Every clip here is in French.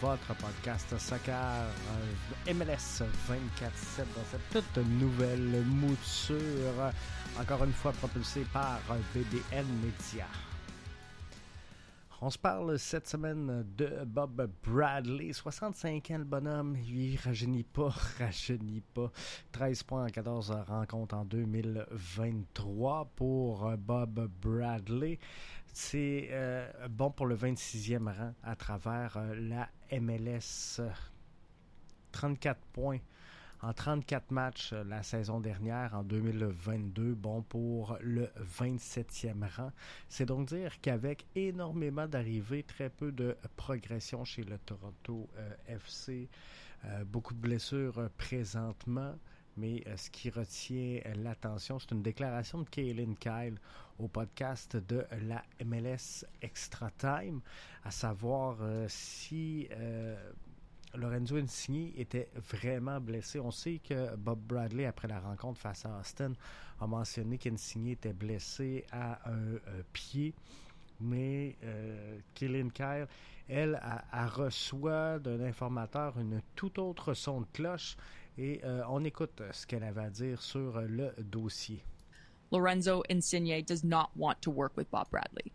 votre podcast Soccer euh, MLS 24-7 dans cette toute nouvelle mouture, encore une fois propulsée par BDN Media. On se parle cette semaine de Bob Bradley, 65 ans le bonhomme, il rajeunit pas, rajeunit pas. 13 points en 14 rencontres en 2023 pour Bob Bradley. C'est euh, bon pour le 26e rang à travers euh, la MLS. 34 points en 34 matchs euh, la saison dernière, en 2022, bon pour le 27e rang. C'est donc dire qu'avec énormément d'arrivées, très peu de progression chez le Toronto euh, FC, euh, beaucoup de blessures présentement. Mais ce qui retient l'attention, c'est une déclaration de Kaylin Kyle au podcast de la MLS Extra Time, à savoir si Lorenzo Insigne était vraiment blessé. On sait que Bob Bradley, après la rencontre face à Austin, a mentionné qu'Insigne était blessé à un euh, pied. Mais euh, Kyle, elle, a, reçoit d'un informateur une toute autre son de cloche et euh, on écoute ce qu'elle avait à dire sur le dossier. Lorenzo Insigne does not want to work with Bob Bradley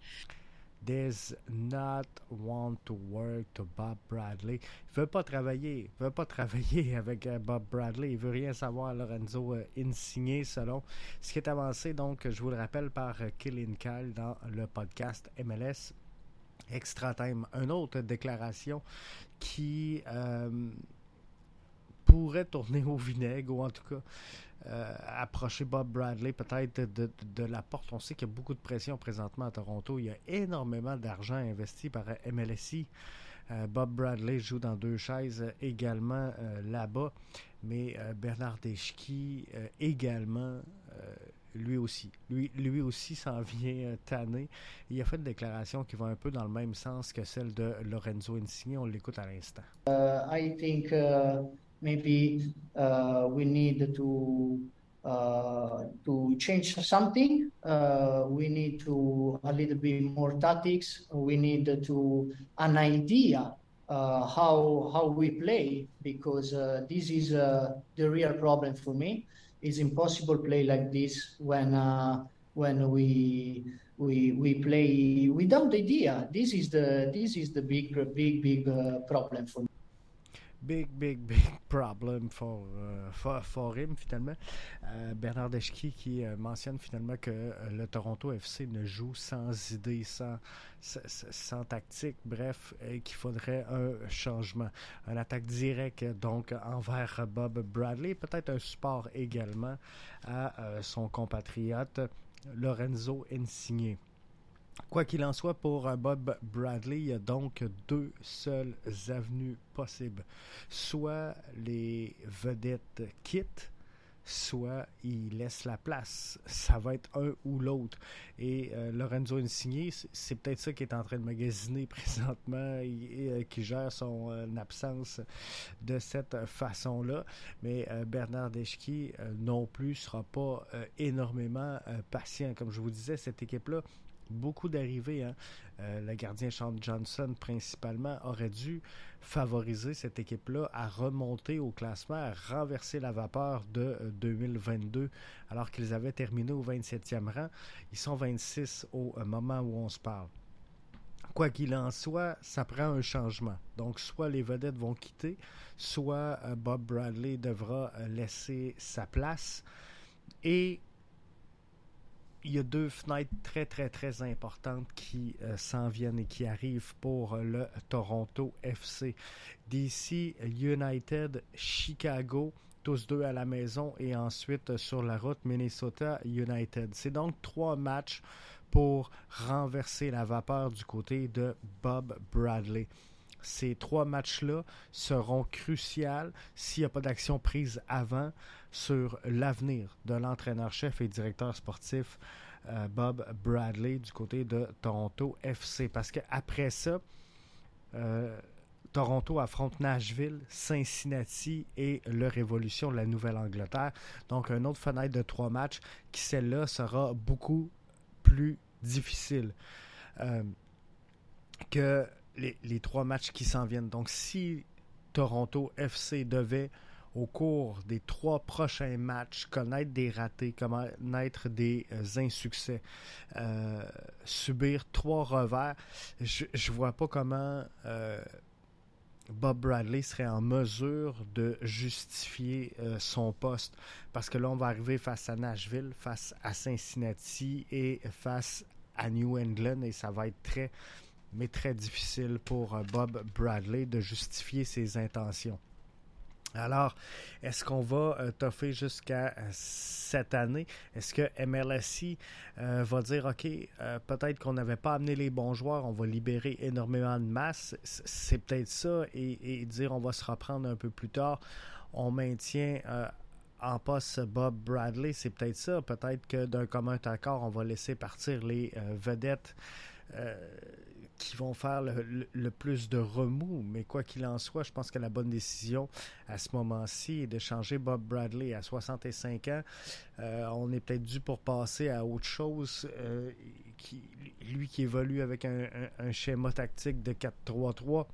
does not want to work to Bob Bradley. Il veut pas travailler. Il veut pas travailler avec euh, Bob Bradley. Il veut rien savoir Lorenzo euh, Insigné selon ce qui est avancé, donc, je vous le rappelle, par euh, Killin Kyle dans le podcast MLS Extra Time. Une autre déclaration qui pourrait tourner au vinaigre, ou en tout cas euh, approcher Bob Bradley peut-être de, la porte. On sait qu'il y a beaucoup de pression présentement à Toronto. Il y a énormément d'argent investi par MLSI. Euh, Bob Bradley joue dans deux chaises également euh, là-bas, mais Bernard Deschki également, lui aussi. Lui, lui aussi s'en vient tanner. Il a fait une déclaration qui va un peu dans le même sens que celle de Lorenzo Insigne. On l'écoute à l'instant. I think uh, maybe uh, we need to uh, to change something. Uh, we need to a little bit more tactics. We need to an idea uh, how how we play because uh, this is uh, the real problem for me. It's impossible play like this when when we we we play without idea. This is the this is the big big big problem for me. Big, big, big problem for, uh, for, for him, finalement. Euh, Bernard Deschki qui euh, mentionne finalement que euh, le Toronto FC ne joue sans idée, sans, sans, tactique, bref, et qu'il faudrait un changement. Un attaque directe, donc, envers Bob Bradley, peut-être un support également à son compatriote Lorenzo Insigne. Quoi qu'il en soit, pour euh, Bob Bradley, il y a donc deux seules avenues possibles. Soit les vedettes quittent, soit il laisse la place. Ça va être un ou l'autre. Et euh, Lorenzo Insigne, c'est peut-être ça qui est en train de magasiner présentement et, euh, qui gère son absence de cette façon-là. Mais Bernard Deschki non plus sera pas énormément patient. Comme je vous disais, cette équipe-là beaucoup d'arrivées. Hein. Euh, le gardien Sean Johnson, principalement, aurait dû favoriser cette équipe-là à remonter au classement, à renverser la vapeur de 2022, euh, alors qu'ils avaient terminé au 27e rang. Ils sont 26 au euh, moment où on se parle. Quoi qu'il en soit, ça prend un changement. Donc, soit les vedettes vont quitter, soit Bob Bradley devra laisser sa place. Et il y a deux fenêtres très, très, très importantes qui euh, s'en viennent et qui arrivent pour euh, le Toronto FC. DC United, Chicago, tous deux à la maison et ensuite euh, sur la route Minnesota United. C'est donc trois matchs pour renverser la vapeur du côté de Bob Bradley ces trois matchs-là seront cruciaux s'il n'y a pas d'action prise avant sur l'avenir de l'entraîneur-chef et directeur sportif euh, Bob Bradley du côté de Toronto FC. Parce qu'après ça, euh, Toronto affronte Nashville, Cincinnati et le Révolution de la Nouvelle-Angleterre. Donc, un autre fenêtre de trois matchs qui, celle-là, sera beaucoup plus difficile. Euh, que les, trois matchs qui s'en viennent. Donc, si Toronto FC devait, au cours des trois prochains matchs, connaître des ratés, connaître des euh, insuccès, euh, subir trois revers, je ne vois pas comment euh, Bob Bradley serait en mesure de justifier son poste. Parce que là, on va arriver face à Nashville, face à Cincinnati et face à New England et ça va être très, mais très difficile pour euh, Bob Bradley de justifier ses intentions. Alors, est-ce qu'on va euh, toffer jusqu'à euh, cette année? Est-ce que MLSI va dire, OK, peut-être qu'on n'avait pas amené les bons joueurs, on va libérer énormément de masse? C'est peut-être ça, et, et, dire, on va se reprendre un peu plus tard. On maintient en poste Bob Bradley, c'est peut-être ça. Peut-être que d'un commun accord, on va laisser partir les vedettes qui vont faire le, le, le, plus de remous. Mais quoi qu'il en soit, je pense que la bonne décision à ce moment-ci est de changer Bob Bradley à 65 ans. Euh, on est peut-être dû pour passer à autre chose. Euh, lui qui évolue avec un schéma tactique de 4-3-3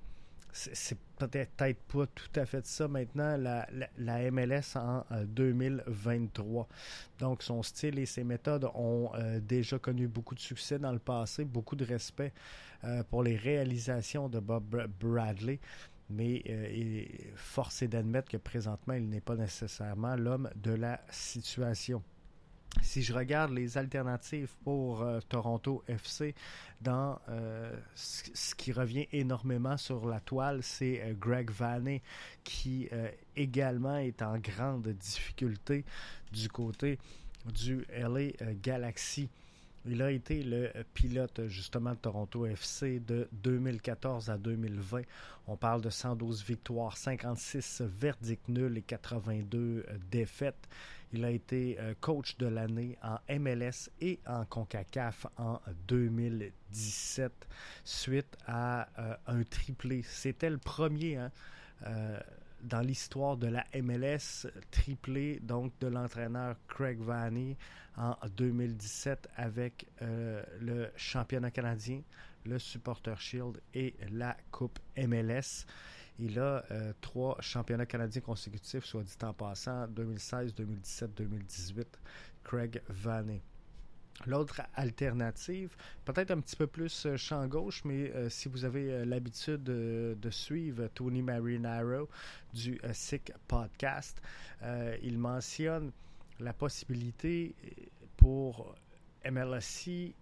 c'est peut-être pas tout à fait ça maintenant, la, MLS en euh, 2023. Donc, son style et ses méthodes ont euh, déjà connu beaucoup de succès dans le passé, beaucoup de respect euh, pour les réalisations de Bob Bradley. Mais euh, force est d'admettre que présentement, il n'est pas nécessairement l'homme de la situation si je regarde les alternatives pour euh, Toronto FC, dans euh, ce qui revient énormément sur la toile, c'est euh, Greg Vanney qui également est en grande difficulté du côté du LA Galaxy. Il a été le pilote justement de Toronto FC de 2014 à 2020. On parle de 112 victoires, 56 verdicts nuls et 82 défaites. Il a été coach de l'année en MLS et en CONCACAF en 2017 suite à euh, un triplé. C'était le premier hein, euh, dans l'histoire de la MLS triplé donc de l'entraîneur Craig Vanney en 2017 avec euh, le championnat canadien, le Supporter Shield et la Coupe MLS. Il a euh, trois championnats canadiens consécutifs, soit dit en passant, 2016, 2017, 2018. Craig Vanney. L'autre alternative, peut-être un petit peu plus euh, champ gauche, mais euh, si vous avez l'habitude de, suivre Tony Marinaro du euh, SIC Podcast, il mentionne la possibilité pour MLSC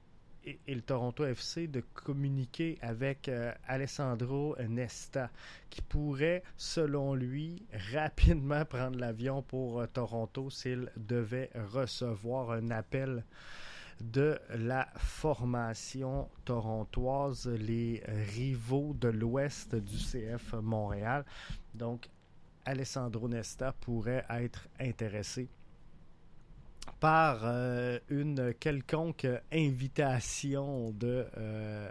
et, le Toronto FC de communiquer avec euh, Alessandro Nesta, qui pourrait, selon lui, rapidement prendre l'avion pour euh, Toronto s'il devait recevoir un appel de la formation torontoise, les rivaux de l'ouest du CF Montréal. Donc, Alessandro Nesta pourrait être intéressé par euh, une quelconque invitation de euh,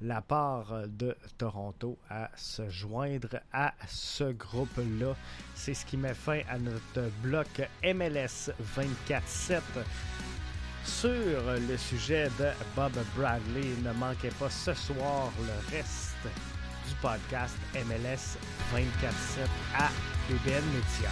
la part de Toronto à se joindre à ce groupe-là. C'est ce qui met fin à notre bloc MLS 24-7 sur le sujet de Bob Bradley. Ne manquez pas ce soir le reste du podcast MLS 24-7 à BBN Media.